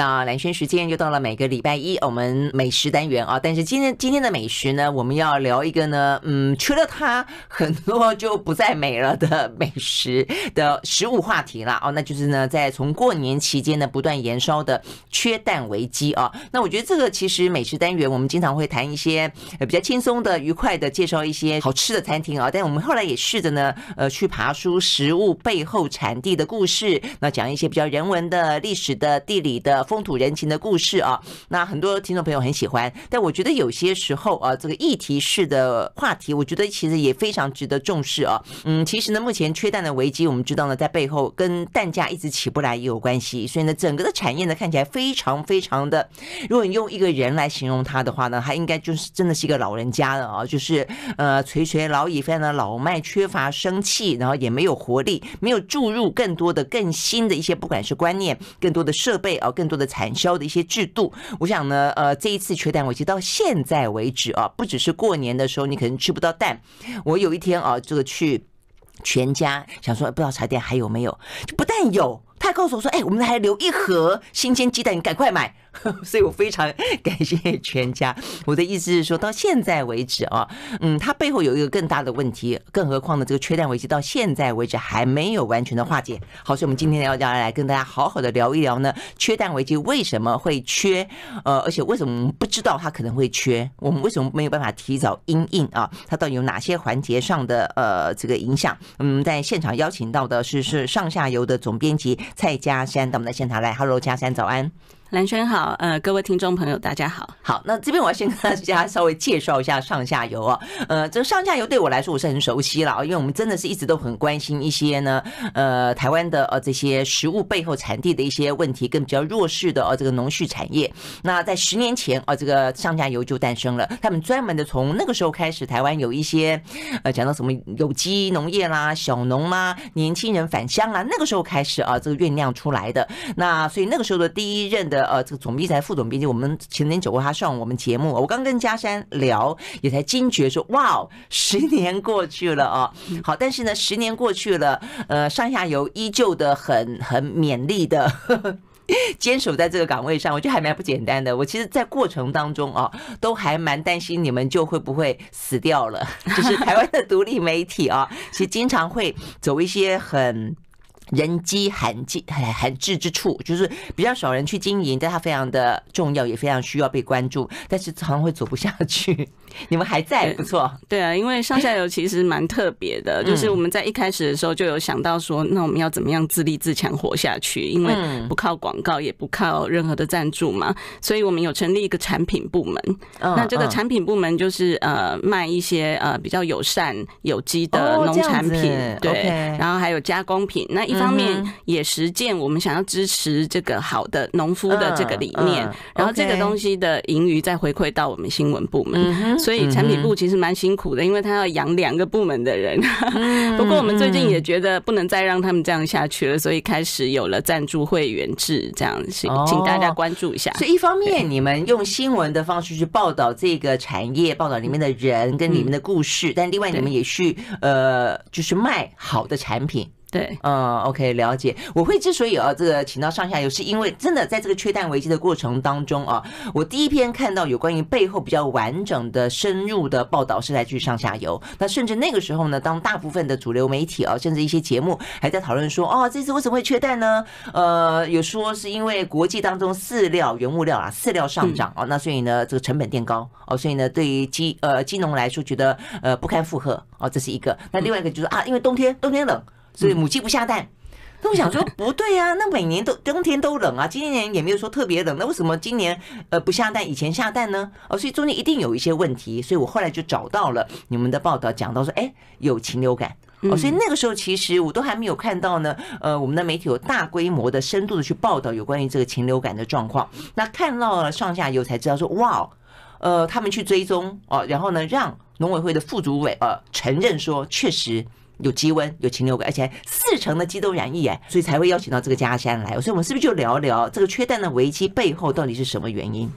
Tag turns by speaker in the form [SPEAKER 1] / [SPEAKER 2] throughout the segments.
[SPEAKER 1] 那蓝轩时间又到了每个礼拜一，我们美食单元啊。但是今天今天的美食呢，我们要聊一个呢，嗯，缺了它很多就不再美了的美食的食物话题了哦。那就是呢，在从过年期间呢不断延烧的缺蛋危机啊。那我觉得这个其实美食单元我们经常会谈一些比较轻松的、愉快的，介绍一些好吃的餐厅啊。但我们后来也试着呢，呃，去爬梳食物背后产地的故事，那讲一些比较人文的、历史的、地理的。风土人情的故事啊，那很多听众朋友很喜欢，但我觉得有些时候啊，这个议题式的话题，我觉得其实也非常值得重视啊。嗯，其实呢，目前缺蛋的危机，我们知道呢，在背后跟蛋价一直起不来也有关系，所以呢，整个的产业呢看起来非常非常的，如果你用一个人来形容他的话呢，他应该就是真的是一个老人家了啊，就是呃垂垂老矣，非常的老迈，缺乏生气，然后也没有活力，没有注入更多的更新的一些，不管是观念，更多的设备啊，更多的。的产销的一些制度，我想呢，呃，这一次缺蛋危机到现在为止啊，不只是过年的时候你可能吃不到蛋，我有一天啊，这个去全家想说，不知道茶店还有没有，就不但有，他还告诉我说，哎，我们还留一盒新鲜鸡蛋，你赶快买。所以我非常感谢全家。我的意思是说，到现在为止啊，嗯，它背后有一个更大的问题，更何况呢，这个缺蛋危机到现在为止还没有完全的化解。好，所以我们今天要要来跟大家好好的聊一聊呢，缺蛋危机为什么会缺？呃，而且为什么不知道它可能会缺？我们为什么没有办法提早应应啊？它到底有哪些环节上的呃这个影响？嗯，在现场邀请到的是是上下游的总编辑蔡家山到我们的现场来。Hello，佳珊早安。
[SPEAKER 2] 蓝轩好，呃，各位听众朋友，大家好。
[SPEAKER 1] 好，那这边我要先跟大家稍微介绍一下上下游啊，呃，这个上下游对我来说我是很熟悉了啊，因为我们真的是一直都很关心一些呢，呃，台湾的呃这些食物背后产地的一些问题，跟比较弱势的呃这个农畜产业。那在十年前啊，这个上下游就诞生了，他们专门的从那个时候开始，台湾有一些呃讲到什么有机农业啦、小农啦、年轻人返乡啦，那个时候开始啊，这个酝酿出来的。那所以那个时候的第一任的。呃，这个总编辑、副总编辑，我们前天走过他上我们节目，我刚跟嘉山聊，也才惊觉说，哇，十年过去了啊，好，但是呢，十年过去了，呃，上下游依旧的很很勉励的 坚守在这个岗位上，我觉得还蛮不简单的。我其实，在过程当中啊，都还蛮担心你们就会不会死掉了，就是台湾的独立媒体啊，其实经常会走一些很。人迹罕至、罕至之处，就是比较少人去经营，但它非常的重要，也非常需要被关注，但是常常会走不下去。你们还在，不错。
[SPEAKER 2] 对啊，因为上下游其实蛮特别的，就是我们在一开始的时候就有想到说，那我们要怎么样自立自强活下去？因为不靠广告，也不靠任何的赞助嘛，所以我们有成立一个产品部门。那这个产品部门就是呃卖一些呃比较友善有机的农产品，对，然后还有加工品。那一方面也实践我们想要支持这个好的农夫的这个理念，然后这个东西的盈余再回馈到我们新闻部门，所以产品部其实蛮辛苦的，因为他要养两个部门的人。不过我们最近也觉得不能再让他们这样下去了，所以开始有了赞助会员制这样，请请大家关注一下。
[SPEAKER 1] 所以一方面你们用新闻的方式去报道这个产业，报道里面的人跟里面的故事，但另外你们也去呃，就是卖好的产品。
[SPEAKER 2] 对，
[SPEAKER 1] 嗯，OK，了解。我会之所以啊，这个请到上下游，是因为真的在这个缺蛋危机的过程当中啊，我第一篇看到有关于背后比较完整的、深入的报道是来自于上下游。那甚至那个时候呢，当大部分的主流媒体啊，甚至一些节目还在讨论说，哦，这次为什么会缺蛋呢？呃，有说是因为国际当中饲料原物料啊，饲料上涨啊，那所以呢，这个成本垫高哦，所以呢，对于鸡呃鸡农来说，觉得呃不堪负荷哦，这是一个。那另外一个就是啊，因为冬天冬天冷。所以母鸡不下蛋，那我想说不对啊，那每年都冬天都冷啊，今年也没有说特别冷，那为什么今年呃不下蛋，以前下蛋呢？哦，所以中间一定有一些问题，所以我后来就找到了你们的报道，讲到说，哎，有禽流感哦，所以那个时候其实我都还没有看到呢，呃，我们的媒体有大规模的、深度的去报道有关于这个禽流感的状况，那看到了上下游才知道说，哇，呃，他们去追踪哦，然后呢，让农委会的副主委呃承认说，确实。有鸡瘟，有禽流感，而且四成的鸡都染疫哎，所以才会邀请到这个家乡来。所以，我们是不是就聊聊这个缺蛋的危机背后到底是什么原因？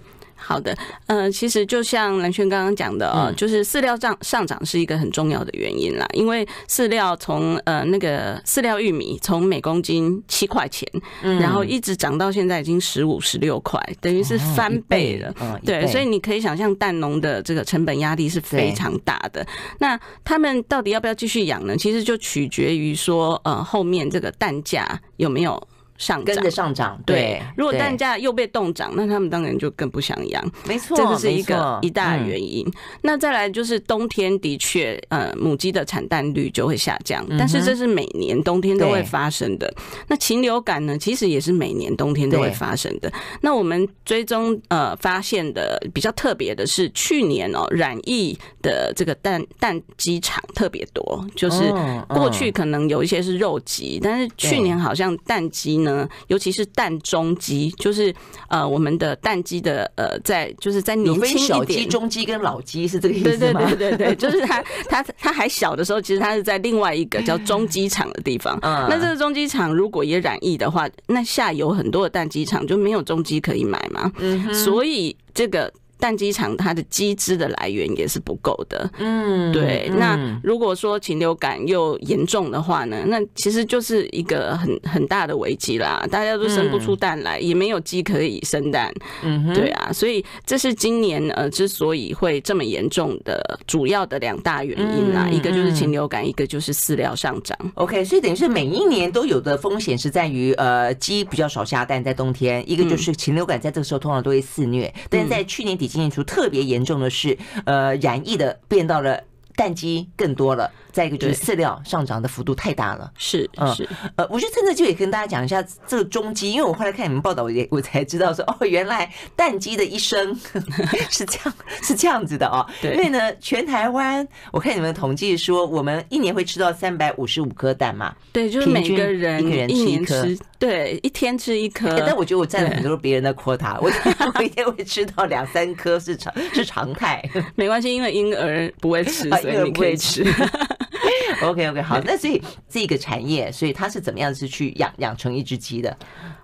[SPEAKER 2] 好的，呃，其实就像蓝轩刚刚讲的哦，嗯、就是饲料涨上涨是一个很重要的原因啦。因为饲料从呃那个饲料玉米从每公斤七块钱，嗯、然后一直涨到现在已经十五十六块，等于是翻倍了。哦、倍对，所以你可以想象蛋农的这个成本压力是非常大的。那他们到底要不要继续养呢？其实就取决于说，呃，后面这个蛋价有没有。上
[SPEAKER 1] 跟着上涨，对。
[SPEAKER 2] 如果蛋价又被冻涨，那他们当然就更不想养。
[SPEAKER 1] 没错，
[SPEAKER 2] 这个是一个一大原因。那再来就是冬天的确，呃，母鸡的产蛋率就会下降，但是这是每年冬天都会发生的。那禽流感呢，其实也是每年冬天都会发生的。那我们追踪呃发现的比较特别的是，去年哦染疫的这个蛋蛋鸡场特别多，就是过去可能有一些是肉鸡，但是去年好像蛋鸡呢。尤其是蛋中鸡，就是呃，我们的蛋鸡的呃，在就是在年轻
[SPEAKER 1] 小鸡、中鸡跟老鸡是这个意思吗？
[SPEAKER 2] 对对对对对，就是它 它它还小的时候，其实它是在另外一个叫中鸡场的地方。嗯，那这个中鸡场如果也染疫的话，那下游很多的蛋鸡场就没有中鸡可以买嘛。嗯，所以这个。蛋鸡场它的鸡汁的来源也是不够的，嗯，对。那如果说禽流感又严重的话呢，那其实就是一个很很大的危机啦。大家都生不出蛋来，也没有鸡可以生蛋，嗯，对啊。所以这是今年呃之所以会这么严重的主要的两大原因啦，一个就是禽流感，一个就是饲料上涨。
[SPEAKER 1] OK，所以等于是每一年都有的风险是在于呃鸡比较少下蛋在冬天，一个就是禽流感在这个时候通常都会肆虐，但是在去年底。今年出特别严重的是，呃，染疫的变到了蛋鸡更多了。再一个就是饲料上涨的幅度太大了，
[SPEAKER 2] 是是，
[SPEAKER 1] 呃，我觉得趁这机会跟大家讲一下这个中鸡，因为我后来看你们报道，我也我才知道说，哦，原来蛋鸡的一生 是这样 是这样子的哦。对，因为呢，全台湾我看你们统计说，我们一年会吃到三百五十五颗蛋嘛，
[SPEAKER 2] 对，就是每个人
[SPEAKER 1] 一个人吃一颗，
[SPEAKER 2] 对，一天吃一颗。
[SPEAKER 1] 但我觉得我占了很多别人的 quota，我我一天会吃到两三颗是常是常态。
[SPEAKER 2] 没关系，因为婴儿不会吃，所以你可以吃。
[SPEAKER 1] OK OK 好，那所以这个产业，所以它是怎么样子去养养成一只鸡的？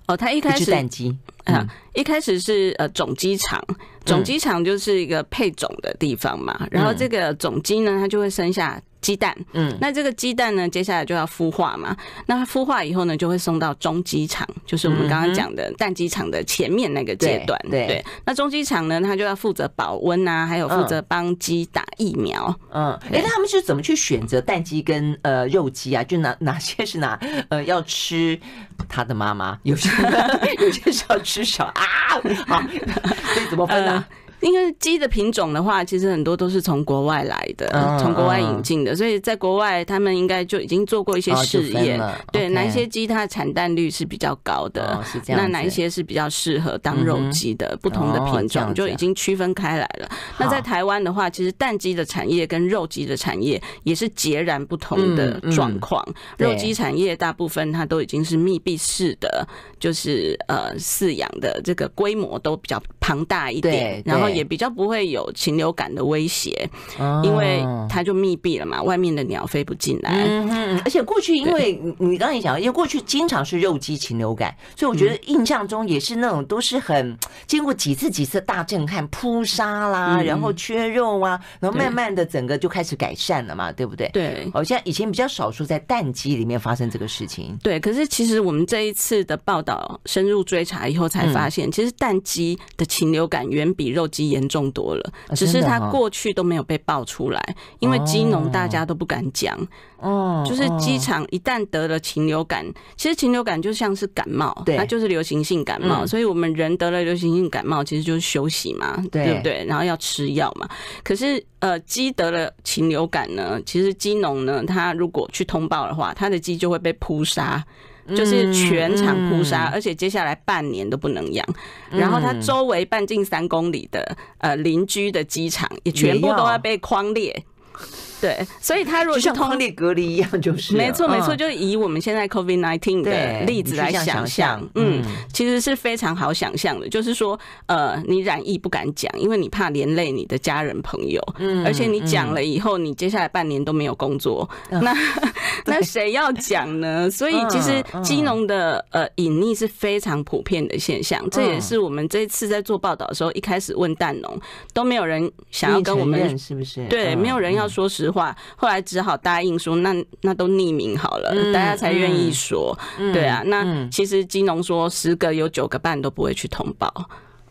[SPEAKER 2] 哦，它一开始
[SPEAKER 1] 蛋鸡，
[SPEAKER 2] 啊，一开始是呃种鸡场，种鸡场就是一个配种的地方嘛，然后这个种鸡呢，它就会生下。鸡蛋，嗯，那这个鸡蛋呢，接下来就要孵化嘛。那它孵化以后呢，就会送到中鸡场，就是我们刚刚讲的蛋鸡场的前面那个阶段。对，对，那中鸡场呢，它就要负责保温啊，还有负责帮鸡打疫苗。嗯，哎、
[SPEAKER 1] 他们是怎么去选择蛋鸡跟呃肉鸡啊？就哪哪些是哪呃要吃他的妈妈，有些 有些是要吃小啊？好，所以怎么分呢、啊？呃
[SPEAKER 2] 因为鸡的品种的话，其实很多都是从国外来的，从国外引进的，所以在国外他们应该就已经做过一些试验，对哪一些鸡它的产蛋率是比较高的，那哪一些是比较适合当肉鸡的，不同的品种就已经区分开来了。那在台湾的话，其实蛋鸡的产业跟肉鸡的产业也是截然不同的状况。肉鸡产业大部分它都已经是密闭式的，就是呃饲养的这个规模都比较庞大一点，然后。也比较不会有禽流感的威胁，因为它就密闭了嘛，外面的鸟飞不进来。
[SPEAKER 1] 嗯，而且过去因为你刚才也讲，因为过去经常是肉鸡禽流感，所以我觉得印象中也是那种都是很 经过几次几次大震撼，扑杀啦，然后缺肉啊，然后慢慢的整个就开始改善了嘛，对不对？
[SPEAKER 2] 对，
[SPEAKER 1] 好像以前比较少数在蛋鸡里面发生这个事情。
[SPEAKER 2] 对，可是其实我们这一次的报道深入追查以后才发现，其实蛋鸡的禽流感远比肉鸡。严重多了，只是它过去都没有被爆出来，因为鸡农大家都不敢讲。哦，就是鸡场一旦得了禽流感，其实禽流感就像是感冒，它就是流行性感冒。所以我们人得了流行性感冒，其实就是休息嘛，对不对？然后要吃药嘛。可是呃，鸡得了禽流感呢，其实鸡农呢，他如果去通报的话，他的鸡就会被扑杀。就是全场扑杀，而且接下来半年都不能养。然后它周围半径三公里的呃邻居的机场也全部都要被框列。对，所以他如果
[SPEAKER 1] 就像匡列隔离一样，就是
[SPEAKER 2] 没错没错，就以我们现在 COVID nineteen 的例子来想象，嗯，其实是非常好想象的，就是说，呃，你染疫不敢讲，因为你怕连累你的家人朋友，嗯，而且你讲了以后，你接下来半年都没有工作，那 那谁要讲呢？所以其实基农的呃隐匿是非常普遍的现象，这也是我们这次在做报道的时候，一开始问蛋农都没有人想要跟我们，
[SPEAKER 1] 是不是？
[SPEAKER 2] 对，没有人要说实话，后来只好答应说，那那都匿名好了，大家才愿意说。对啊，那其实金农说十个有九个半都不会去通报。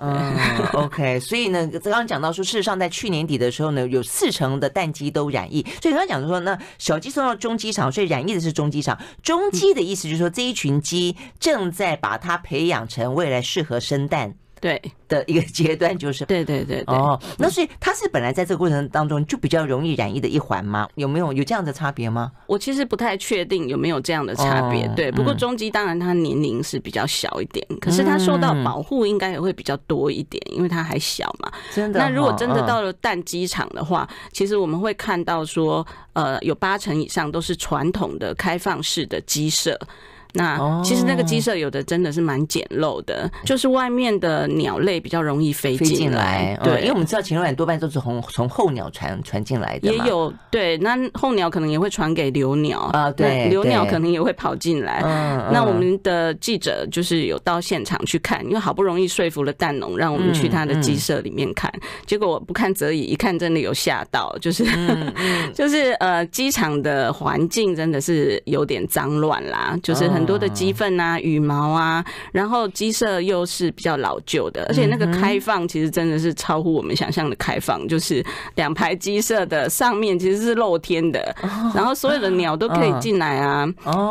[SPEAKER 1] 嗯，OK，所以呢，刚刚讲到说，事实上在去年底的时候呢，有四成的蛋鸡都染疫。所以刚刚讲说，那小鸡送到中鸡场，所以染疫的是中鸡场。中鸡的意思就是说，这一群鸡正在把它培养成未来适合生蛋。
[SPEAKER 2] 对
[SPEAKER 1] 的一个阶段就是
[SPEAKER 2] 对对对对
[SPEAKER 1] 哦，那所以它是本来在这个过程当中就比较容易染疫的一环吗？有没有有这样的差别吗？
[SPEAKER 2] 我其实不太确定有没有这样的差别。对，不过中鸡当然他年龄是比较小一点，可是他受到保护应该也会比较多一点，因为他还小嘛。
[SPEAKER 1] 真的。
[SPEAKER 2] 那如果真的到了蛋鸡场的话，其实我们会看到说，呃，有八成以上都是传统的开放式的鸡舍。那其实那个鸡舍有的真的是蛮简陋的，就是外面的鸟类比较容易飞进来。对，
[SPEAKER 1] 因为我们知道禽流感多半都是从从候鸟传传进来的。
[SPEAKER 2] 也有对，那候鸟可能也会传给留鸟
[SPEAKER 1] 啊，对，
[SPEAKER 2] 留鸟可能也会跑进来。那我们的记者就是有到现场去看，因为好不容易说服了蛋农，让我们去他的鸡舍里面看，结果我不看则已，一看真的有吓到，就是 就是呃，机场的环境真的是有点脏乱啦，就是很。多的鸡粪啊、羽毛啊，然后鸡舍又是比较老旧的，而且那个开放其实真的是超乎我们想象的开放，就是两排鸡舍的上面其实是露天的，然后所有的鸟都可以进来啊。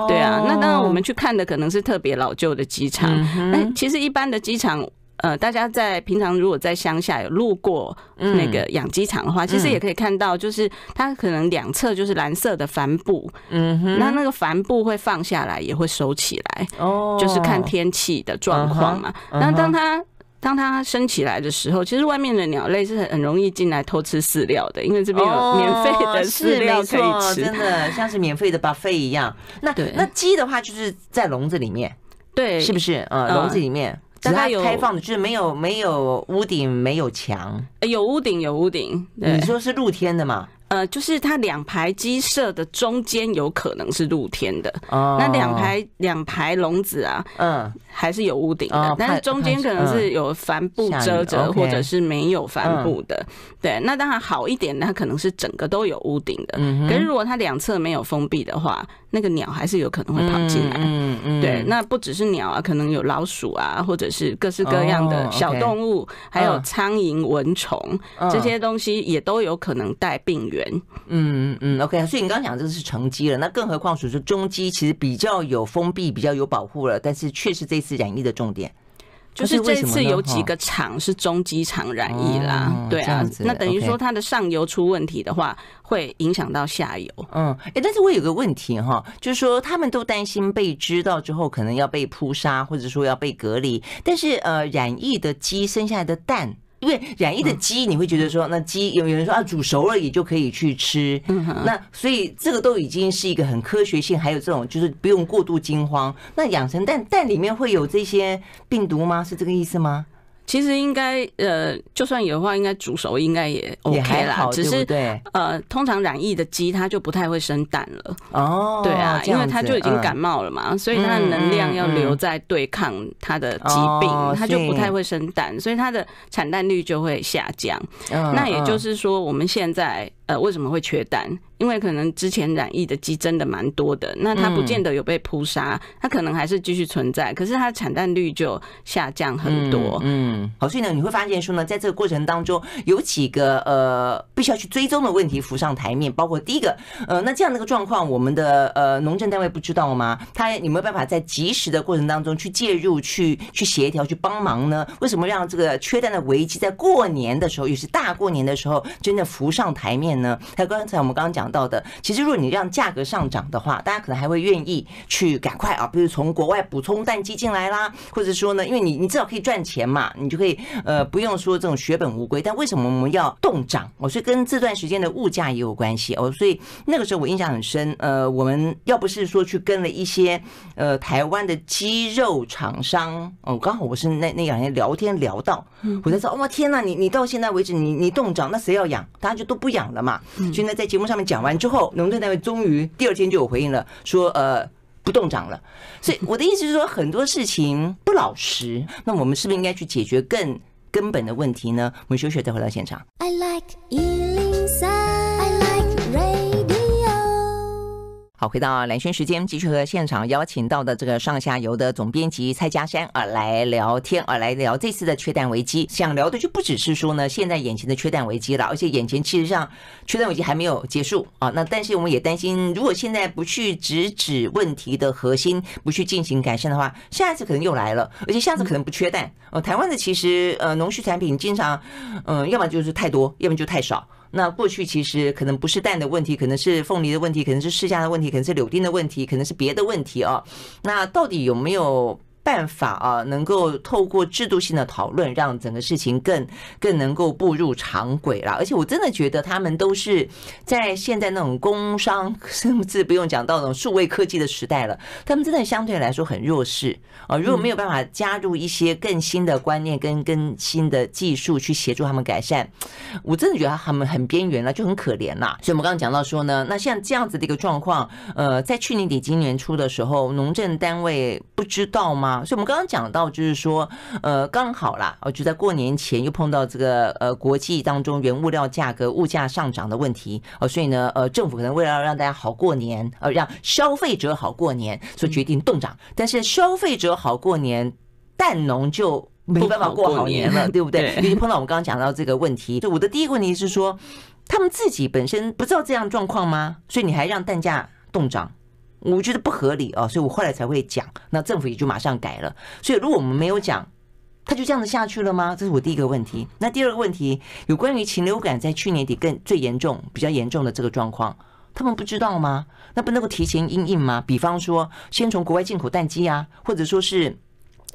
[SPEAKER 2] 对啊，那当然我们去看的可能是特别老旧的机场，哎其实一般的机场。呃，大家在平常如果在乡下有路过那个养鸡场的话，其实也可以看到，就是它可能两侧就是蓝色的帆布，嗯哼，那那个帆布会放下来，也会收起来，哦，就是看天气的状况嘛。那当它当它升起来的时候，其实外面的鸟类是很容易进来偷吃饲料的，因为这边有免费的饲料可以吃，
[SPEAKER 1] 真的 像是免费的 buffet 一样。那那鸡的话就是在笼子里面，
[SPEAKER 2] 对，
[SPEAKER 1] 是不是？呃，笼子里面。大概有开放的，就是没有没有屋顶，没有墙，
[SPEAKER 2] 有屋顶有屋顶。
[SPEAKER 1] 你说是露天的吗？
[SPEAKER 2] 呃，就是它两排鸡舍的中间有可能是露天的，哦。那两排两排笼子啊，嗯，还是有屋顶的，但是中间可能是有帆布遮着，或者是没有帆布的。对，那当然好一点，它可能是整个都有屋顶的。可是如果它两侧没有封闭的话，那个鸟还是有可能会跑进来。嗯嗯，对，那不只是鸟啊，可能有老鼠啊，或者是各式各样的小动物，还有苍蝇、蚊虫这些东西也都有可能带病源。
[SPEAKER 1] 嗯嗯嗯，OK，所以你刚刚讲这个是成鸡了，那更何况说是中鸡，其实比较有封闭，比较有保护了，但是却是这次染疫的重点，
[SPEAKER 2] 就是这次有几个厂是中鸡厂染疫啦，哦、对啊，那等于说它的上游出问题的话，会影响到下游。
[SPEAKER 1] 嗯，哎，但是我有个问题哈，就是说他们都担心被知道之后可能要被扑杀，或者说要被隔离，但是呃，染疫的鸡生下来的蛋。因为染疫的鸡，你会觉得说，那鸡有有人说啊，煮熟了也就可以去吃，那所以这个都已经是一个很科学性，还有这种就是不用过度惊慌。那养成蛋蛋里面会有这些病毒吗？是这个意思吗？
[SPEAKER 2] 其实应该呃，就算有的话，应该煮熟应该也 OK 啦。只是呃，通常染疫的鸡它就不太会生蛋了。哦，对啊，因为它就已经感冒了嘛，所以它的能量要留在对抗它的疾病，它就不太会生蛋，所以它的产蛋率就会下降。那也就是说，我们现在呃为什么会缺蛋？因为可能之前染疫的鸡真的蛮多的，那它不见得有被扑杀，它可能还是继续存在，可是它的产蛋率就下降很多。
[SPEAKER 1] 嗯，嗯，好，所以呢，你会发现说呢，在这个过程当中，有几个呃必须要去追踪的问题浮上台面，包括第一个，呃，那这样的一个状况，我们的呃农政单位不知道吗？他有没有办法在及时的过程当中去介入、去去协调、去帮忙呢？为什么让这个缺蛋的危机在过年的时候，也是大过年的时候，真的浮上台面呢？还有刚才我们刚刚讲。讲到的，其实如果你让价格上涨的话，大家可能还会愿意去赶快啊，比如从国外补充淡季进来啦，或者说呢，因为你你至少可以赚钱嘛，你就可以呃不用说这种血本无归。但为什么我们要动涨？我说跟这段时间的物价也有关系哦，所以那个时候我印象很深。呃，我们要不是说去跟了一些呃台湾的鸡肉厂商哦，刚好我是那那两天聊天聊到，我才知道哇天呐，你你到现在为止你你动涨，那谁要养？大家就都不养了嘛。所以呢，在节目上面讲讲完之后，农政单位终于第二天就有回应了，说呃不动涨了。所以我的意思是说，很多事情不老实，那我们是不是应该去解决更根本的问题呢？我们休息再回到现场。I like 好，回到蓝轩时间，继续和现场邀请到的这个上下游的总编辑蔡家山啊来聊天啊，来聊这次的缺蛋危机。想聊的就不只是说呢，现在眼前的缺蛋危机了，而且眼前其实上缺蛋危机还没有结束啊。那但是我们也担心，如果现在不去直指问题的核心，不去进行改善的话，下一次可能又来了，而且下次可能不缺蛋哦。台湾的其实呃农畜产品经常嗯，要么就是太多，要么就太少。那过去其实可能不是蛋的问题，可能是凤梨的问题，可能是释迦的问题，可能是柳丁的问题，可能是别的问题啊。那到底有没有？办法啊，能够透过制度性的讨论，让整个事情更更能够步入常轨了。而且我真的觉得他们都是在现在那种工商，甚至不用讲到那种数位科技的时代了，他们真的相对来说很弱势啊。如果没有办法加入一些更新的观念跟更新的技术去协助他们改善，我真的觉得他们很边缘了，就很可怜了。所以我们刚刚讲到说呢，那像这样子的一个状况，呃，在去年底今年初的时候，农政单位不知道吗？所以，我们刚刚讲到，就是说，呃，刚好啦，哦就在过年前又碰到这个呃国际当中原物料价格物价上涨的问题，哦，所以呢，呃，政府可能为了让大家好过年，呃，让消费者好过年，所以决定冻涨。但是消费者好过年，蛋农就没办法过好年了，对不对？因为碰到我们刚刚讲到这个问题，就我的第一个问题是说，他们自己本身不知道这样状况吗？所以你还让蛋价动涨？我觉得不合理啊，所以我后来才会讲，那政府也就马上改了。所以如果我们没有讲，他就这样子下去了吗？这是我第一个问题。那第二个问题，有关于禽流感在去年底更最严重、比较严重的这个状况，他们不知道吗？那不能够提前因应吗？比方说，先从国外进口蛋鸡啊，或者说是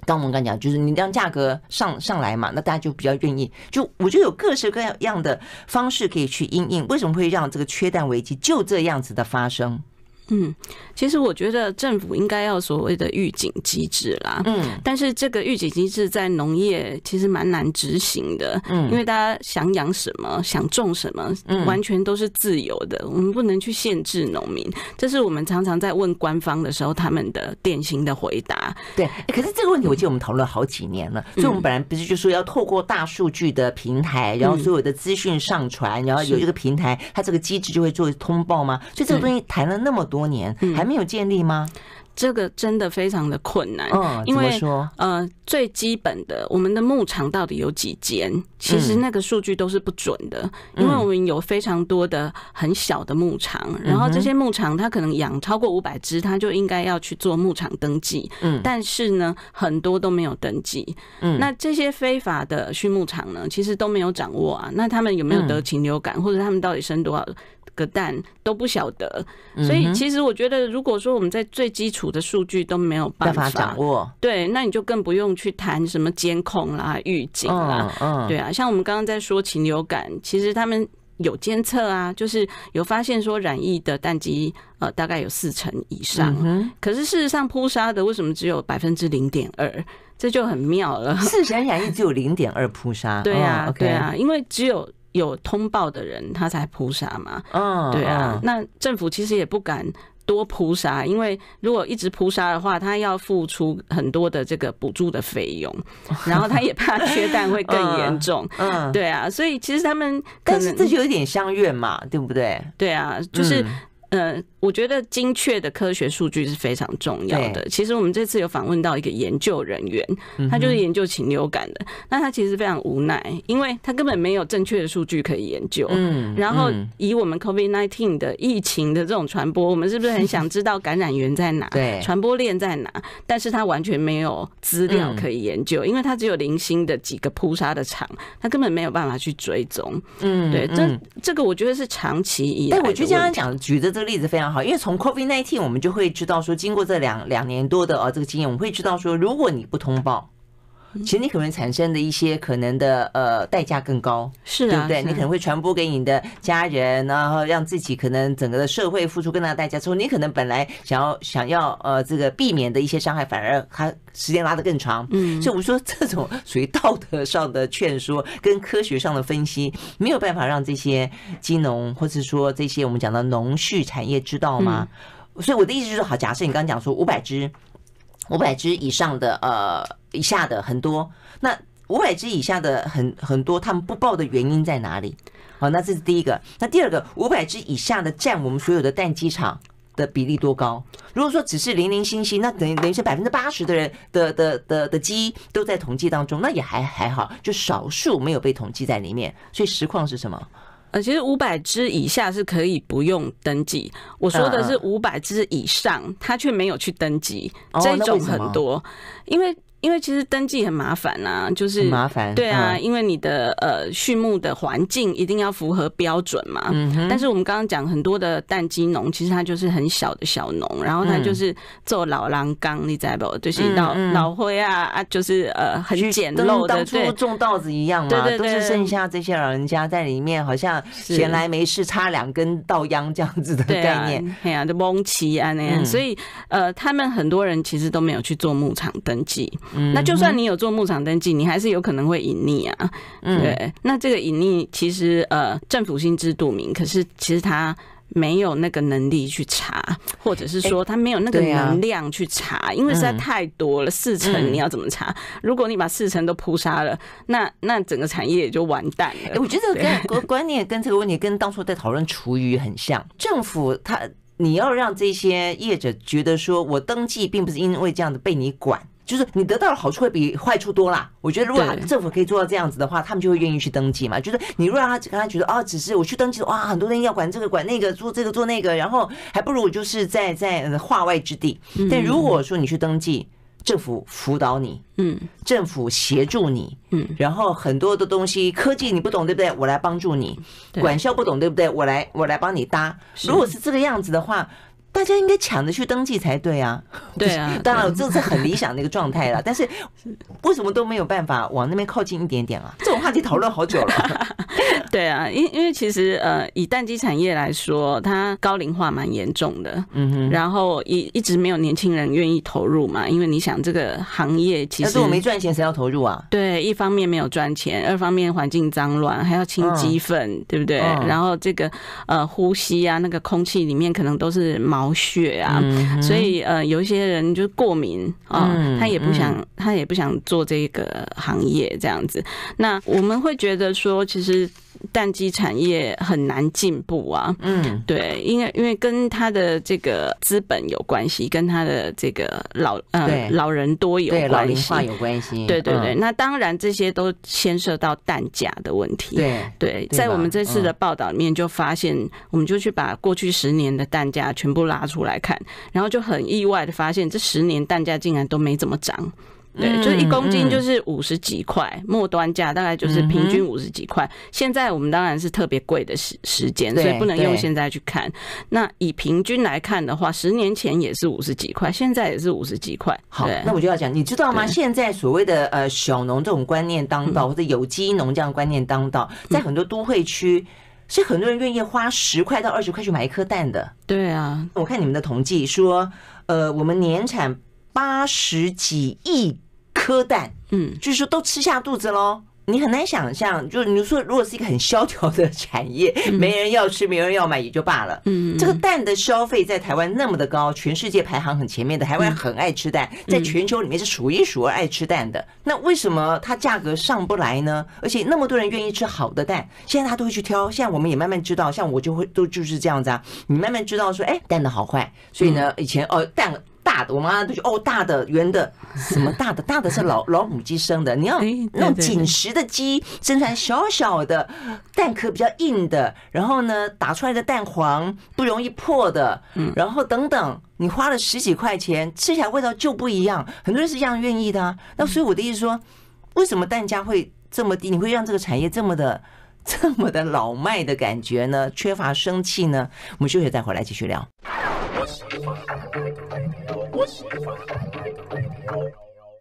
[SPEAKER 1] 刚我们刚讲，就是你让价格上上来嘛，那大家就比较愿意。就我就有各式各样的方式可以去因应。为什么会让这个缺蛋危机就这样子的发生？
[SPEAKER 2] 嗯，其实我觉得政府应该要所谓的预警机制啦。嗯，但是这个预警机制在农业其实蛮难执行的。嗯，因为大家想养什么、想种什么，完全都是自由的，我们不能去限制农民。这是我们常常在问官方的时候，他们的典型的回答。
[SPEAKER 1] 对，可是这个问题我记得我们讨论好几年了。所以我们本来不是就说要透过大数据的平台，然后所有的资讯上传，然后有一个平台，它这个机制就会做通报吗？所以这个东西谈了那么多年还没有建立吗？
[SPEAKER 2] 这个真的非常的困难，嗯，因为说？呃，最基本的，我们的牧场到底有几间？其实那个数据都是不准的，因为我们有非常多的很小的牧场，然后这些牧场它可能养超过五百只，它就应该要去做牧场登记，嗯，但是呢，很多都没有登记，嗯，那这些非法的畜牧场呢，其实都没有掌握啊，那他们有没有得禽流感，或者他们到底生多少个蛋都不晓得，所以其实我觉得，如果说我们在最基础的数据都没有办法
[SPEAKER 1] 掌握，
[SPEAKER 2] 对，那你就更不用去谈什么监控啦、预警啦，对啊，像我们刚刚在说禽流感，其实他们有监测啊，就是有发现说染疫的蛋鸡呃大概有四成以上，可是事实上扑杀的为什么只有百分之零点二？这就很妙了，
[SPEAKER 1] 四成染疫只有零点二扑杀，
[SPEAKER 2] 对啊，对啊，因为只有。有通报的人，他才扑杀嘛。嗯，对啊。那政府其实也不敢多扑杀，因为如果一直扑杀的话，他要付出很多的这个补助的费用，然后他也怕缺蛋会更严重。嗯，对啊。所以其实他们
[SPEAKER 1] 但是这就有点相怨嘛，对不对？
[SPEAKER 2] 对啊，就是呃，我觉得精确的科学数据是非常重要的。其实我们这次有访问到一个研究人员，他就是研究禽流感的，那他其实非常无奈，因为他根本没有正确的数据可以研究。嗯，然后以我们 COVID-19 的疫情的这种传播，我们是不是很想知道感染源在哪？对，传播链在哪？但是他完全没有资料可以研究，因为他只有零星的几个扑杀的场，他根本没有办法去追踪。嗯，对，这这个我觉得是长期以来。
[SPEAKER 1] 我觉得刚刚讲举的这个例子非常好，因为从 COVID-19 我们就会知道说，经过这两两年多的呃这个经验，我们会知道说，如果你不通报，其实你可能产生的一些可能的呃代价更高，是对不对？你可能会传播给你的家人，然后让自己可能整个的社会付出更大的代价。之后你可能本来想要想要呃这个避免的一些伤害，反而它时间拉得更长。嗯，所以我们说这种属于道德上的劝说跟科学上的分析，没有办法让这些金农或者说这些我们讲的农畜产业知道吗？所以我的意思就是，好，假设你刚刚讲说五百只。五百只以上的呃以下的很多，那五百只以下的很很多，他们不报的原因在哪里？好，那这是第一个。那第二个，五百只以下的占我们所有的蛋鸡场的比例多高？如果说只是零零星星，那等于等于是百分之八十的人的的的的鸡都在统计当中，那也还还好，就少数没有被统计在里面。所以实况是什么？
[SPEAKER 2] 呃，其实五百只以下是可以不用登记。我说的是五百只以上，他却没有去登记，这种很多，因为。因为其实登记很麻烦啊，就是麻烦，对啊，因为你的呃畜牧的环境一定要符合标准嘛。嗯，但是我们刚刚讲很多的蛋鸡农，其实它就是很小的小农，然后它就是做老狼缸，你知道不？就是老老灰啊啊，就是呃很简陋的，
[SPEAKER 1] 当初种稻子一样嘛，对对，都是剩下这些老人家在里面，好像闲来没事插两根稻秧这样子的概念。
[SPEAKER 2] 哎呀，就蒙奇啊那样，所以呃，他们很多人其实都没有去做牧场登记。那就算你有做牧场登记，你还是有可能会隐匿啊。对，那这个隐匿其实呃政府心知肚明，可是其实他没有那个能力去查，或者是说他没有那个能量去查，因为实在太多了，四成你要怎么查？如果你把四成都扑杀了，那那整个产业也就完蛋了。
[SPEAKER 1] 我觉得跟观念跟这个问题跟当初在讨论厨余很像，政府他你要让这些业者觉得说我登记并不是因为这样子被你管。就是你得到的好处会比坏处多啦。我觉得如果政府可以做到这样子的话，他们就会愿意去登记嘛。就是你如果让他刚才觉得啊，只是我去登记，哇，很多人要管这个管那个，做这个做那个，然后还不如就是在在化外之地。但如果说你去登记，政府辅导你，嗯，政府协助你，嗯，然后很多的东西科技你不懂对不对？我来帮助你，管校不懂对不对？我来我来帮你搭。如果是这个样子的话。大家应该抢着去登记才对啊！
[SPEAKER 2] 对啊，
[SPEAKER 1] 当然这是很理想的一个状态了。但是为什么都没有办法往那边靠近一点点啊？这种话题讨论好久了。
[SPEAKER 2] 对啊，因因为其实呃，以蛋鸡产业来说，它高龄化蛮严重的。嗯哼。然后一一直没有年轻人愿意投入嘛，因为你想这个行业其实，但是
[SPEAKER 1] 我没赚钱，谁要投入啊？
[SPEAKER 2] 对，一方面没有赚钱，二方面环境脏乱，还要清鸡粪，对不对？然后这个呃呼吸啊，那个空气里面可能都是毛。毛血啊，嗯、所以呃，有一些人就过敏啊，嗯、他也不想，嗯、他也不想做这个行业这样子。那我们会觉得说，其实。蛋鸡产业很难进步啊，嗯，对，因为因为跟他的这个资本有关系，跟他的这个老呃老人多有关系，
[SPEAKER 1] 老龄化有关系，
[SPEAKER 2] 对对对。那当然这些都牵涉到蛋价的问题，对。对。在我们这次的报道里面就发现，我们就去把过去十年的蛋价全部拉出来看，然后就很意外的发现，这十年蛋价竟然都没怎么涨。对，就是一公斤就是五十几块，末端价大概就是平均五十几块。现在我们当然是特别贵的时时间，所以不能用现在去看。那以平均来看的话，十年前也是五十几块，现在也是五十几块。
[SPEAKER 1] 好，那我就要讲，你知道吗？现在所谓的呃小农这种观念当道，或者有机农这样观念当道，在很多都会区是很多人愿意花十块到二十块去买一颗蛋的。
[SPEAKER 2] 对啊，
[SPEAKER 1] 我看你们的统计说，呃，我们年产。八十几亿颗蛋，嗯，就是说都吃下肚子喽。你很难想象，就是你说如果是一个很萧条的产业，没人要吃，没人要买也就罢了。嗯，这个蛋的消费在台湾那么的高，全世界排行很前面的，台湾很爱吃蛋，在全球里面是数一数二爱吃蛋的。那为什么它价格上不来呢？而且那么多人愿意吃好的蛋，现在他都会去挑。现在我们也慢慢知道，像我就会都就是这样子啊。你慢慢知道说，哎，蛋的好坏。所以呢，以前哦蛋。大的，我妈妈都觉得哦，大的、圆的，什么大的？大的是老老母鸡生的，你要那种紧实的鸡生出来小小的蛋壳比较硬的，然后呢，打出来的蛋黄不容易破的，然后等等，你花了十几块钱，吃起来味道就不一样。很多人是这样愿意的啊。那所以我的意思说，为什么蛋价会这么低？你会让这个产业这么的、这么的老迈的感觉呢？缺乏生气呢？我们休息再回来继续聊。我喜欢。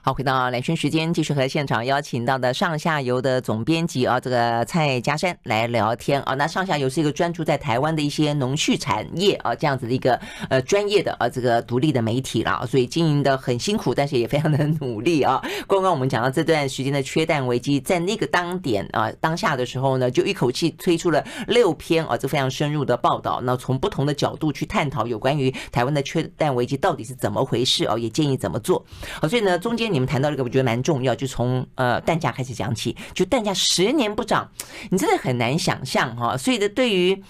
[SPEAKER 1] 好，回到两圈时间，继续和现场邀请到的上下游的总编辑啊，这个蔡家山来聊天啊。那上下游是一个专注在台湾的一些农畜产业啊，这样子的一个呃专业的啊这个独立的媒体 了，所以经营的很辛苦，但是也非常的努力啊。刚刚我们讲到这段时间的缺蛋危机，在那个当点啊当下的时候呢，就一口气推出了六篇啊这非常深入的报道，那从不同的角度去探讨有关于台湾的缺蛋危机到底是怎么回事啊，也建议怎么做。好，所以呢中间。你们谈到这个，我觉得蛮重要，就从呃蛋价开始讲起。就蛋价十年不涨，你真的很难想象哈。所以呢，对于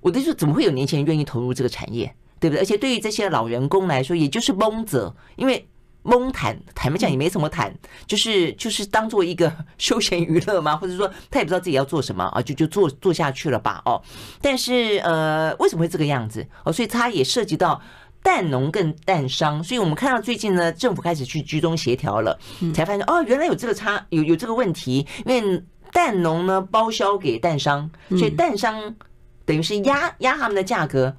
[SPEAKER 1] 我就说，怎么会有年轻人愿意投入这个产业，对不对？而且对于这些老员工来说，也就是蒙着，因为蒙谈，坦白讲也没什么谈，就是就是当做一个休闲娱乐嘛，或者说他也不知道自己要做什么啊，就就做做下去了吧哦。但是呃，为什么会这个样子哦？所以它也涉及到。蛋农跟蛋商，所以我们看到最近呢，政府开始去居中协调了，才发现哦，原来有这个差，有有这个问题。因为蛋农呢包销给蛋商，所以蛋商等于是压压他们的价格，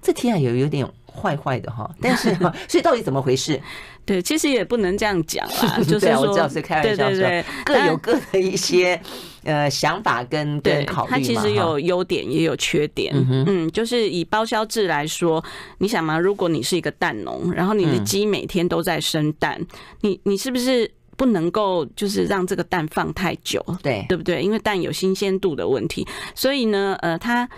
[SPEAKER 1] 这听起来有有点坏坏的哈。但是，所以到底怎么回事？
[SPEAKER 2] 对，其实也不能这样讲啦，就是说，
[SPEAKER 1] 我知道是开玩笑说，对对对，各有各的一些呃想法跟跟考虑嘛。
[SPEAKER 2] 它其实有优点也有缺点，嗯，嗯，就是以包销制来说，你想嘛，如果你是一个蛋农，然后你的鸡每天都在生蛋，嗯、你你是不是不能够就是让这个蛋放太久？对，对不对？因为蛋有新鲜度的问题，所以呢，呃，它。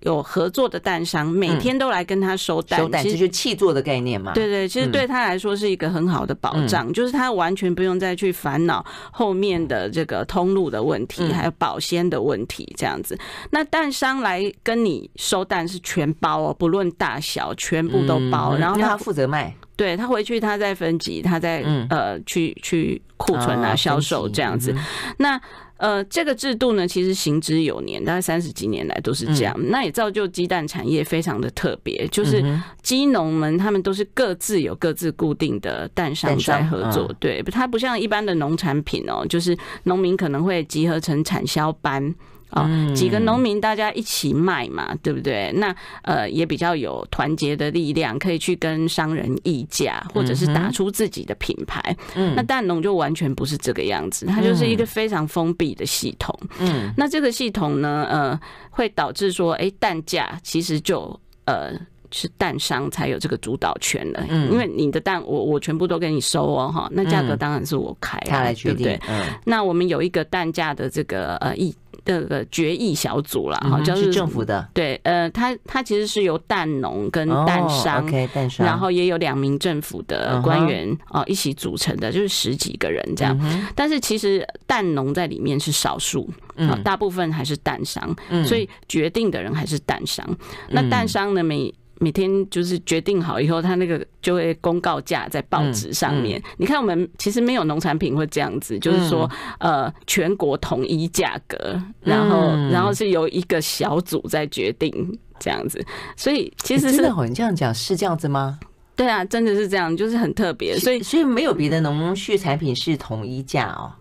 [SPEAKER 2] 有合作的蛋商每天都来跟他收蛋，
[SPEAKER 1] 收蛋，这就是气作的概念嘛？
[SPEAKER 2] 对对，其实对他来说是一个很好的保障，就是他完全不用再去烦恼后面的这个通路的问题，还有保鲜的问题这样子。那蛋商来跟你收蛋是全包哦，不论大小，全部都包。然后
[SPEAKER 1] 他负责卖，
[SPEAKER 2] 对他回去他再分级，他再呃去去库存啊销售这样子。那呃，这个制度呢，其实行之有年，大概三十几年来都是这样。那也造就鸡蛋产业非常的特别，就是鸡农们他们都是各自有各自固定的蛋商在合作，对，它不像一般的农产品哦，就是农民可能会集合成产销班。啊，几个农民大家一起卖嘛，对不对？那呃也比较有团结的力量，可以去跟商人议价，或者是打出自己的品牌。嗯，那蛋农就完全不是这个样子，它就是一个非常封闭的系统。嗯，那这个系统呢，呃，会导致说，哎，蛋价其实就呃是蛋商才有这个主导权了。嗯，因为你的蛋我我全部都给你收哦，哈，那价格当然是我开，他来决定。嗯，那我们有一个蛋价的这个呃议。这个决议小组了哈，就是
[SPEAKER 1] 政府的。
[SPEAKER 2] 对，呃，他他其实是由蛋农跟蛋商，OK，蛋商，然后也有两名政府的官员啊一起组成的，就是十几个人这样。但是其实蛋农在里面是少数，啊，大部分还是蛋商，所以决定的人还是蛋商。那蛋商呢，每每天就是决定好以后，他那个就会公告价在报纸上面。嗯嗯、你看，我们其实没有农产品会这样子，就是说，呃，全国统一价格，然后，然后是由一个小组在决定这样子。所以，其实是、欸、真
[SPEAKER 1] 的，你这样讲是这样子吗？
[SPEAKER 2] 对啊，真的是这样，就是很特别。所以，
[SPEAKER 1] 所以没有别的农畜产品是统一价哦。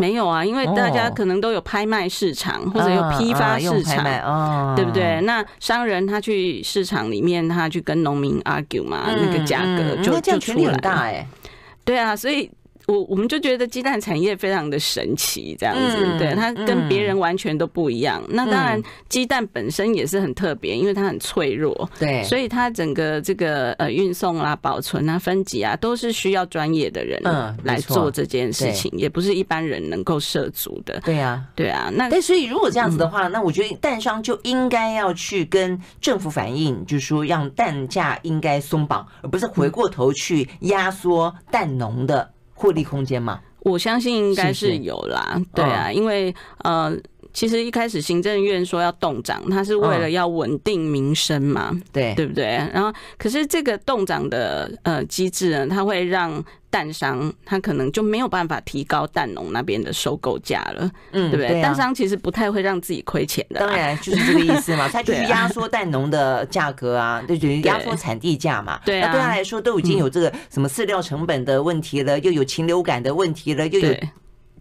[SPEAKER 2] 没有啊，因为大家可能都有拍卖市场或者有批发市场，对不对？那商人他去市场里面，他去跟农民 argue 嘛，那个价格就就出来了。对啊，所以我我们就觉得鸡蛋产业非常的神奇，这样子，
[SPEAKER 1] 嗯、
[SPEAKER 2] 对它跟别人完全都不一样。嗯、那当然，鸡蛋本身也是很特别，因为它很脆弱，
[SPEAKER 1] 对，
[SPEAKER 2] 所以它整个这个呃运送啊、保存啊、分级啊，都是需要专业的人嗯来做这件事情，也不是一般人能够涉足的。
[SPEAKER 1] 对啊，
[SPEAKER 2] 对啊。那
[SPEAKER 1] 但所以如果这样子的话，嗯、那我觉得蛋商就应该要去跟政府反映，就是说让蛋价应该松绑，而不是回过头去压缩蛋农的。获利空间嘛，
[SPEAKER 2] 我相信应该是有啦。是是对啊，嗯、因为呃，其实一开始行政院说要冻涨，它是为了要稳定民生嘛，对、嗯、对不对？然后，可是这个冻涨的呃机制呢，它会让。蛋商他可能就没有办法提高蛋农那边的收购价了，嗯，对不对？对啊、蛋商其实不太会让自己亏钱的，
[SPEAKER 1] 当然就是这个意思嘛。他就是压缩蛋农的价格啊，就等于压缩 产地价嘛。对，那对他来说都已经有这个什么饲料成本的问题了，嗯、又有禽流感的问题了，又有。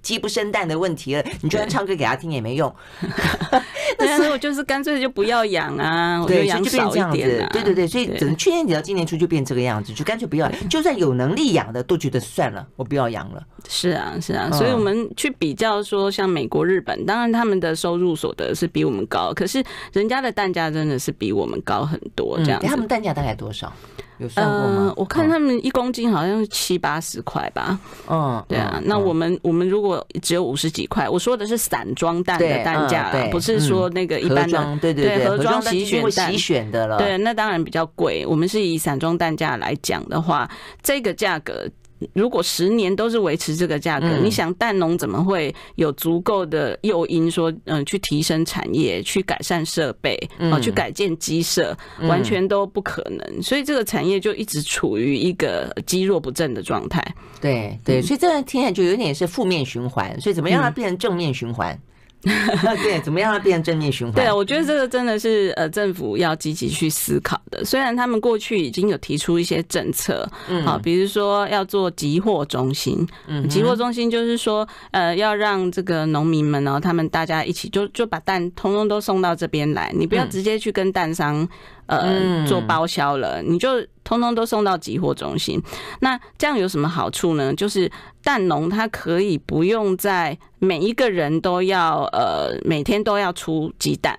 [SPEAKER 1] 鸡不生蛋的问题了，你就算唱歌给他听也没用。
[SPEAKER 2] 那时候就是干脆就不要养啊，
[SPEAKER 1] 对，
[SPEAKER 2] 养少一点啊。
[SPEAKER 1] 对对对，所以从去年底到今年初就变这个样子，就干脆不要。就算有能力养的，都觉得算了，我不要养了。
[SPEAKER 2] 是啊，是啊，所以我们去比较说，像美国、日本，当然他们的收入所得是比我们高，可是人家的蛋价真的是比我们高很多。这样，
[SPEAKER 1] 他们蛋价大概多少？有算过吗？
[SPEAKER 2] 呃，我看他们一公斤好像是七八十块吧。嗯，对啊。那我们我们如果只有五十几块，我说的是散装蛋的蛋价，不是说那个一般的。
[SPEAKER 1] 对对对，
[SPEAKER 2] 盒装洗选
[SPEAKER 1] 蛋。洗选的了。
[SPEAKER 2] 对，那当然比较贵。我们是以散装蛋价来讲的话，这个价格。如果十年都是维持这个价格，嗯、你想蛋农怎么会有足够的诱因说，嗯，去提升产业，去改善设备，啊、呃，去改建鸡舍，完全都不可能。嗯、所以这个产业就一直处于一个积弱不振的状态。
[SPEAKER 1] 对对，所以这样听起来就有点是负面循环。所以怎么样让它变成正面循环？嗯对，怎么样要变成正面循环？
[SPEAKER 2] 对啊，我觉得这个真的是呃，政府要积极去思考的。虽然他们过去已经有提出一些政策，嗯，好，比如说要做集货中心，嗯，集货中心就是说，呃，要让这个农民们呢，他们大家一起就就把蛋通通都送到这边来，你不要直接去跟蛋商。呃，做包销了，你就通通都送到集货中心。那这样有什么好处呢？就是蛋农他可以不用在每一个人都要呃每天都要出鸡蛋。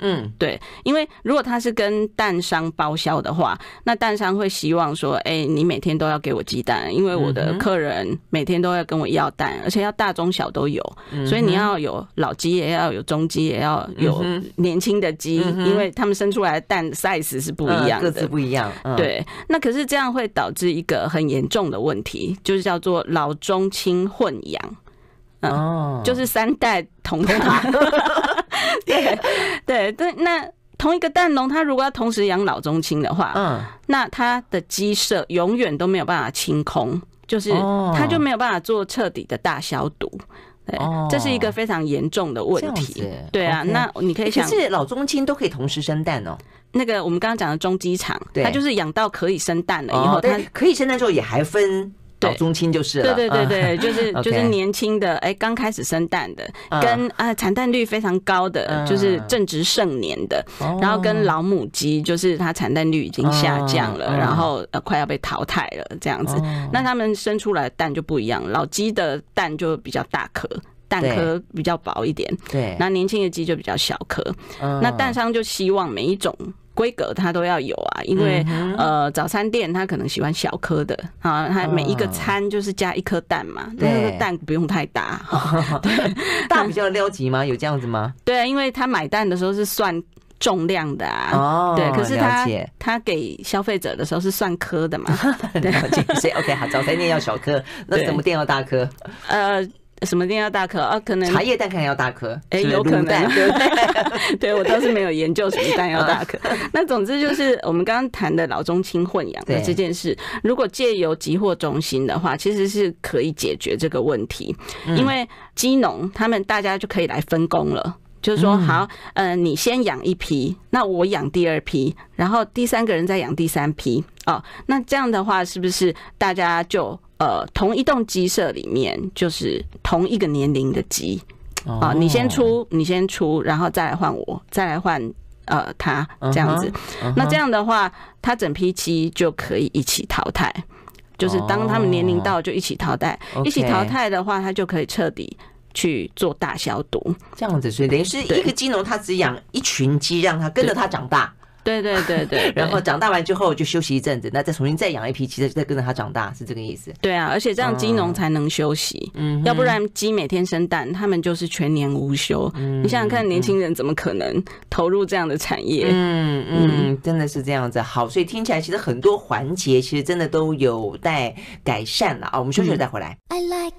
[SPEAKER 2] 嗯，对，因为如果他是跟蛋商包销的话，那蛋商会希望说，哎、欸，你每天都要给我鸡蛋，因为我的客人每天都要跟我要蛋，而且要大中小都有，所以你要有老鸡，也要有中鸡，也要有年轻的鸡，因为他们生出来的蛋 size 是不一样的，
[SPEAKER 1] 各自不一样。
[SPEAKER 2] 对，那可是这样会导致一个很严重的问题，就是叫做老中青混养。哦，就是三代同堂。对对对，那同一个蛋农，他如果要同时养老中青的话，嗯，那他的鸡舍永远都没有办法清空，就是他就没有办法做彻底的大消毒。对，这是一个非常严重的问题。对啊，那你可以想，
[SPEAKER 1] 是老中青都可以同时生蛋哦。
[SPEAKER 2] 那个我们刚刚讲的中鸡场，它就是养到可以生蛋了以后，
[SPEAKER 1] 它可以生蛋之后也还分。老中青就是了，
[SPEAKER 2] 对对对对，就是 就是年轻的，哎，刚开始生蛋的，跟啊产蛋率非常高的，就是正值盛年的，然后跟老母鸡，就是它产蛋率已经下降了，然后呃快要被淘汰了这样子，那他们生出来的蛋就不一样，老鸡的蛋就比较大颗，蛋壳比较薄一点，对，那年轻的鸡就比较小颗，那蛋商就希望每一种。规格它都要有啊，因为、嗯、呃早餐店它可能喜欢小颗的啊，它每一个餐就是加一颗蛋嘛，对那个蛋不用太大，对，
[SPEAKER 1] 大比较撩级吗？有这样子吗？
[SPEAKER 2] 对啊，因为他买蛋的时候是算重量的啊，哦，对，可是他解他给消费者的时候是算颗的嘛，
[SPEAKER 1] 了解，所以 OK 好，早餐店要小颗，那什么店要大颗？
[SPEAKER 2] 呃。什么店要大颗啊？可能
[SPEAKER 1] 茶叶蛋可能要大颗，
[SPEAKER 2] 哎、欸，有可能，对不对？对，我倒是没有研究什么蛋要大颗。那总之就是我们刚刚谈的老中青混养的这件事，如果借由集货中心的话，其实是可以解决这个问题，因为鸡农他们大家就可以来分工了。就是说，好，呃，你先养一批，那我养第二批，然后第三个人再养第三批，哦，那这样的话，是不是大家就呃同一栋鸡舍里面就是同一个年龄的鸡啊？你先出，你先出，然后再来换我，再来换呃他这样子，那这样的话，他整批鸡就可以一起淘汰。就是当他们年龄到就一起淘汰，
[SPEAKER 1] 哦、
[SPEAKER 2] 一起淘汰的话，它就可以彻底去做大消毒。
[SPEAKER 1] 这样子，所以等于是一个鸡农，他只养一群鸡，让它跟着它长大。
[SPEAKER 2] 对对对 对，
[SPEAKER 1] 然后长大完之后就休息一阵子，那再重新再养一批鸡，再再跟着它长大，是这个意思。
[SPEAKER 2] 对啊，而且这样鸡农才能休息，嗯，要不然鸡每天生蛋，他们就是全年无休。嗯，你想想看，年轻人怎么可能投入这样的产业？
[SPEAKER 1] 嗯嗯，真的是这样子。好，所以听起来其实很多环节其实真的都有待改善了啊。我们休息了再回来。I like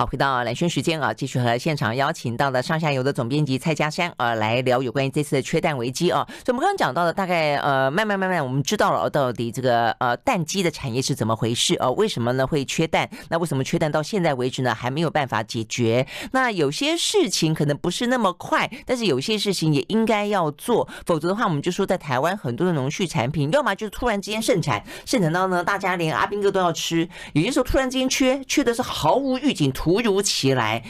[SPEAKER 1] 好，回到蓝轩时间啊，继续和现场邀请到的上下游的总编辑蔡家山啊，来聊有关于这次的缺蛋危机啊。所以，我们刚刚讲到的，大概呃，慢慢慢慢，我们知道了到底这个呃蛋鸡的产业是怎么回事啊？为什么呢会缺蛋？那为什么缺蛋到现在为止呢还没有办法解决？那有些事情可能不是那么快，但是有些事情也应该要做，否则的话，我们就说在台湾很多的农畜产品，要么就是突然之间盛产，盛产到呢大家连阿兵哥都要吃；有些时候突然之间缺，缺的是毫无预警，突突如其来，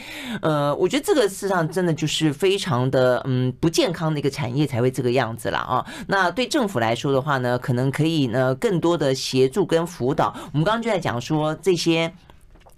[SPEAKER 1] 呃，我觉得这个事实上真的就是非常的嗯不健康的一个产业才会这个样子了啊。那对政府来说的话呢，可能可以呢更多的协助跟辅导。我们刚刚就在讲说这些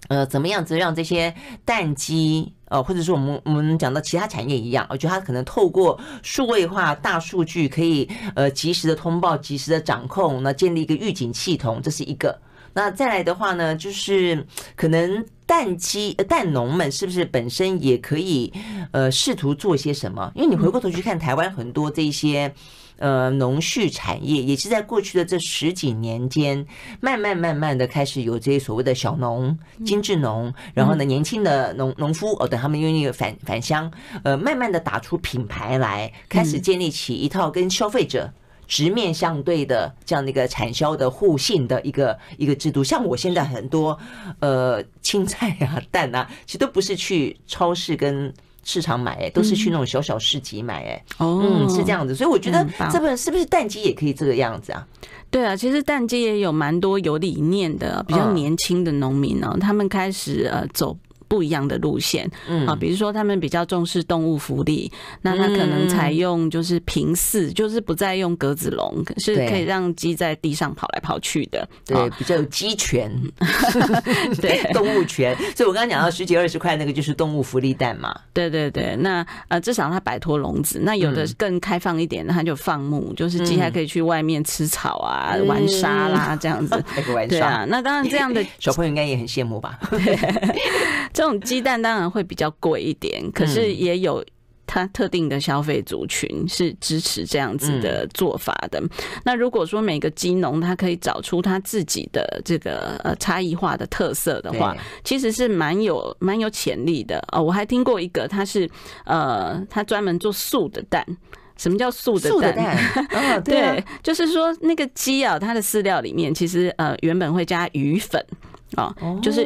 [SPEAKER 1] 呃怎么样子让这些蛋鸡呃或者说我们我们讲到其他产业一样，我觉得它可能透过数位化大数据可以呃及时的通报、及时的掌控，那建立一个预警系统，这是一个。那再来的话呢，就是可能蛋鸡、蛋农们是不是本身也可以呃试图做些什么？因为你回过头去看台湾很多这些呃农畜产业，也是在过去的这十几年间，慢慢慢慢的开始有这些所谓的小农、精致农，然后呢年轻的农农夫哦，等他们愿意返返乡，呃，慢慢的打出品牌来，开始建立起一套跟消费者。直面相对的这样的一个产销的互信的一个一个制度，像我现在很多呃青菜啊、蛋啊，其实都不是去超市跟市场买，哎，都是去那种小小市集买，哎，哦，嗯，是这样子，所以我觉得这本是不是蛋鸡也可以这个样子啊？
[SPEAKER 2] 对啊，其实蛋鸡也有蛮多有理念的、比较年轻的农民呢，他们开始呃走。不一样的路线，嗯。啊，比如说他们比较重视动物福利，那他可能采用就是平饲，就是不再用格子笼，是可以让鸡在地上跑来跑去的，
[SPEAKER 1] 对，比较有鸡权，对，动物权。所以我刚刚讲到十几二十块那个就是动物福利蛋嘛，
[SPEAKER 2] 对对对。那呃，至少它摆脱笼子。那有的更开放一点，那它就放牧，就是鸡还可以去外面吃草啊、玩沙啦这样子。对啊，那当然这样的
[SPEAKER 1] 小朋友应该也很羡慕吧。
[SPEAKER 2] 这种鸡蛋当然会比较贵一点，可是也有它特定的消费族群是支持这样子的做法的。那如果说每个鸡农他可以找出他自己的这个呃差异化的特色的话，其实是蛮有蛮有潜力的啊。我还听过一个，他是呃他专门做素的蛋。什么叫素的蛋？素的蛋，对，就是说那个鸡啊，它的饲料里面其实呃原本会加鱼粉啊，就是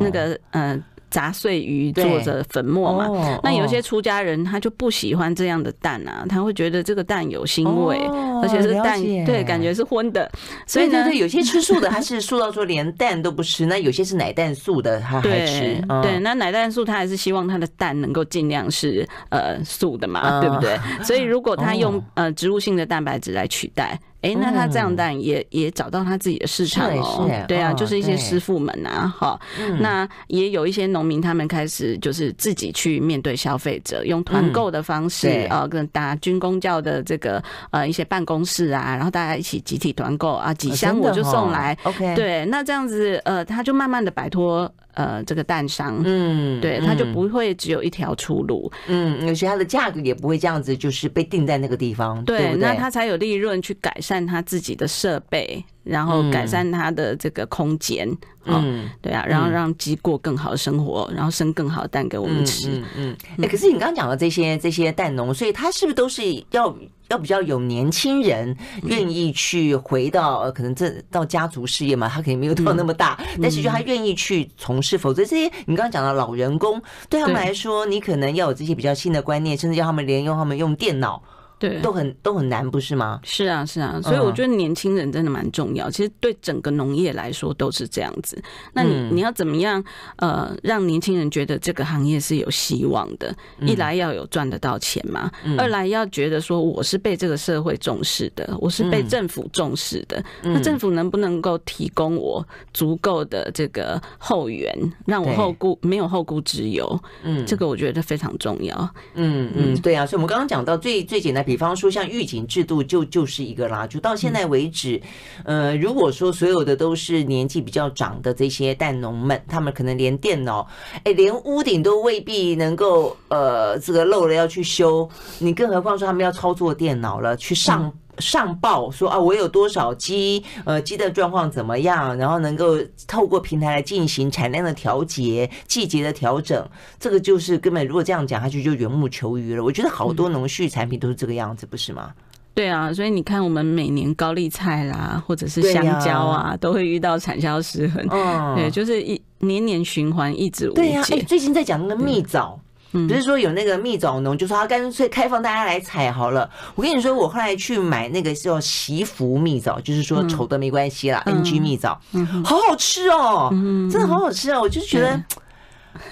[SPEAKER 2] 那个呃。砸碎鱼做着粉末嘛，哦、那有些出家人他就不喜欢这样的蛋啊，他会觉得这个蛋有腥味，哦、而且是蛋对，感觉是荤的。所以呢，
[SPEAKER 1] 对，对，对，有些吃素的他是素到说连蛋都不吃，那有些是奶蛋素的他还吃。
[SPEAKER 2] 对，那奶蛋素他还是希望他的蛋能够尽量是呃素的嘛，嗯、对不对？所以如果他用呃植物性的蛋白质来取代。哎，那他这样蛋也也找到他自己的市场哦，对啊，就是一些师傅们啊，哈，那也有一些农民，他们开始就是自己去面对消费者，用团购的方式啊，跟打军工教的这个呃一些办公室啊，然后大家一起集体团购啊，几箱我就送来，OK，对，那这样子呃，他就慢慢的摆脱。呃，这个蛋商，嗯，对，他就不会只有一条出路，
[SPEAKER 1] 嗯，而且它的价格也不会这样子，就是被定在那个地方，对，对不对？
[SPEAKER 2] 那他才有利润去改善它自己的设备。然后改善他的这个空间，嗯，对啊，然后让鸡过更好的生活，然后生更好的蛋给我们吃，嗯
[SPEAKER 1] 可是你刚刚讲的这些这些蛋农，所以他是不是都是要要比较有年轻人愿意去回到可能这到家族事业嘛？他肯定没有到那么大，但是就他愿意去从事，否则这些你刚刚讲的老人工对他们来说，你可能要有这些比较新的观念，甚至要他们连用他们用电脑。
[SPEAKER 2] 对，
[SPEAKER 1] 都很都很难，不是吗？
[SPEAKER 2] 是啊，是啊，所以我觉得年轻人真的蛮重要。嗯、其实对整个农业来说都是这样子。那你、嗯、你要怎么样呃让年轻人觉得这个行业是有希望的？一来要有赚得到钱嘛，嗯、二来要觉得说我是被这个社会重视的，我是被政府重视的。嗯、那政府能不能够提供我足够的这个后援，让我后顾没有后顾之忧？嗯，这个我觉得非常重要。
[SPEAKER 1] 嗯嗯，对啊。所以我们刚刚讲到最最简单。比方说，像预警制度就就是一个啦。就到现在为止，呃，如果说所有的都是年纪比较长的这些蛋农们，他们可能连电脑，哎，连屋顶都未必能够，呃，这个漏了要去修，你更何况说他们要操作电脑了，去上上报说啊，我有多少鸡，呃，鸡的状况怎么样，然后能够透过平台来进行产量的调节、季节的调整，这个就是根本如果这样讲下去就缘木求鱼了。我觉得好多农畜产品都是这个样子，不是吗？
[SPEAKER 2] 对啊，所以你看，我们每年高丽菜啦，或者是香蕉啊，都会遇到产销失衡。嗯，对，就是一年年循环，一直无解。对呀，哎，
[SPEAKER 1] 最近在讲那个蜜枣。不是说有那个蜜枣农，就说他干脆开放大家来采好了。我跟你说，我后来去买那个叫祈福蜜枣，就是说丑的没关系啦，NG 蜜枣，好好吃哦，真的好好吃哦。我就觉得，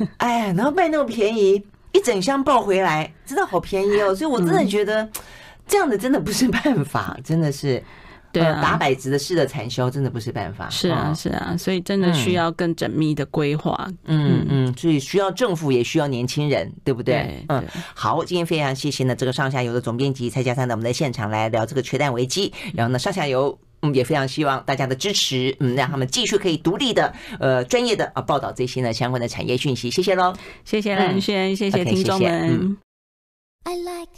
[SPEAKER 1] 哎，然后卖那么便宜，一整箱抱回来，真的好便宜哦。所以我真的觉得这样的真的不是办法，真的是。对啊，打摆子的式的产销真的不是办法。
[SPEAKER 2] 是啊，是啊，所以真的需要更缜密的规划。
[SPEAKER 1] 嗯嗯，所以需要政府，也需要年轻人，对不对？对嗯，好，今天非常谢谢呢，这个上下游的总编辑蔡家山呢，我们在现场来聊这个缺蛋危机。然后呢，上下游嗯也非常希望大家的支持，嗯，让他们继续可以独立的呃专业的啊报道这些呢相关的产业讯息。谢谢喽，
[SPEAKER 2] 谢谢兰萱，谢谢听众们。I like